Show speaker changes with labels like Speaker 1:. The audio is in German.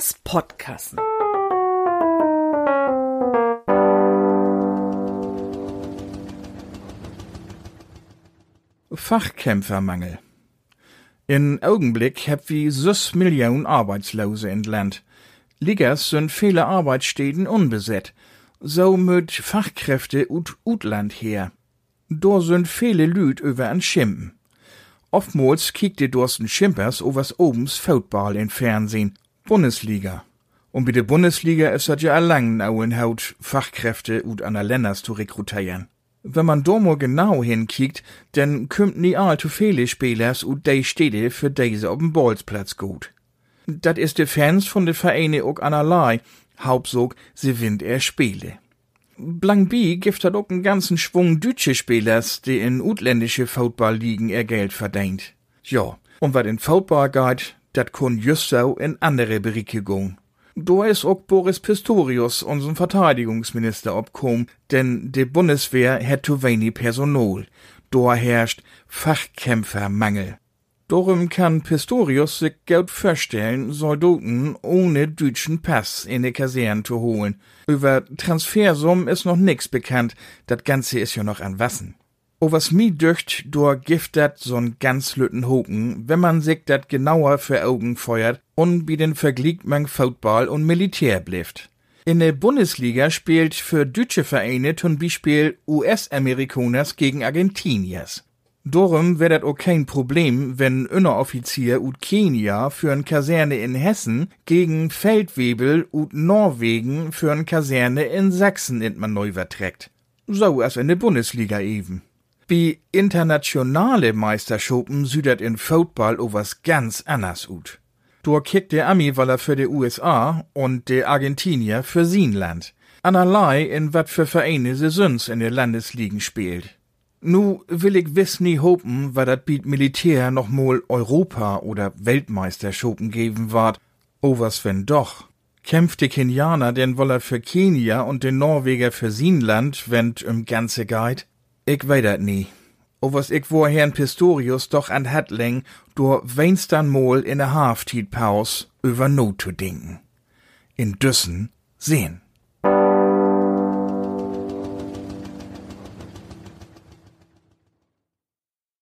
Speaker 1: As Podkassen.
Speaker 2: Fachkämpfermangel. In Augenblick heb wie sus Millionen Arbeitslose in Land. Liggers sind viele Arbeitsstätten unbesetzt. So müd Fachkräfte ut Utland her. Do sind viele Lüd über an Schimpen. Oftmals kiekte dorsten Schimpers overs obens Football in Fernsehen. Bundesliga. Und bei der Bundesliga ist das ja lang nauen Haut Fachkräfte ut an der Länders zu rekrutieren. Wenn man mal genau hinkickt, dann kümmt nie allzu viele Spielers ut de Städte für diese ob'n Bolzplatz gut. Dat is de Fans von de Vereine ook anerlei. Hauptsog, sie winnt er Spiele. Blankby gibt hat ook einen ganzen Schwung deutsche Spielers, die in utländische Football-Ligen ihr Geld verdient. Ja, und wat in Football geht, dat kun just in andere Berichtigung. Da is auch Boris Pistorius, unseren Verteidigungsminister, obkom, denn de Bundeswehr hat zu wenig Personal. Da herrscht Fachkämpfermangel. Darum kann Pistorius sich gut vorstellen, Soldaten ohne deutschen Pass in die Kaserne zu holen. Über Transfersummen ist noch nix bekannt, das Ganze ist ja noch an Wassen. O was mi dücht, do gift dat so'n ganz lütten Hoken, wenn man sich dat genauer für Augen feuert und wie den Vergleich man Football und Militär blifft. In der Bundesliga spielt für deutsche Vereine zum Beispiel US-Amerikaners gegen Argentiniers. Darum wär dat auch kein Problem, wenn Inneroffizier ut Kenia für n Kaserne in Hessen gegen Feldwebel ut Norwegen für n Kaserne in Sachsen in man neu verträgt. So als in der Bundesliga eben. Wie internationale Meisterschaften südert in Football was ganz anders ut. Dort kickt der Ami, weil er für die USA und der Argentinier für sin Land. Anerlei in wat für Vereine se süns in der Landesligen spielt. Nu will ich wiss nie hopen, weil dat biet Militär noch mal Europa- oder Weltmeisterschaften geben ward. O was wenn doch. Kämpft die Kenianer denn woller für Kenia und den Norweger für sin Land, wenn't um ganze Guide? Ich weet dat nie. O was ich wo Herrn Pistorius doch an hat läng, door weinst dann mol in der Halftied Paus über Not zu denken. In Düssen sehen.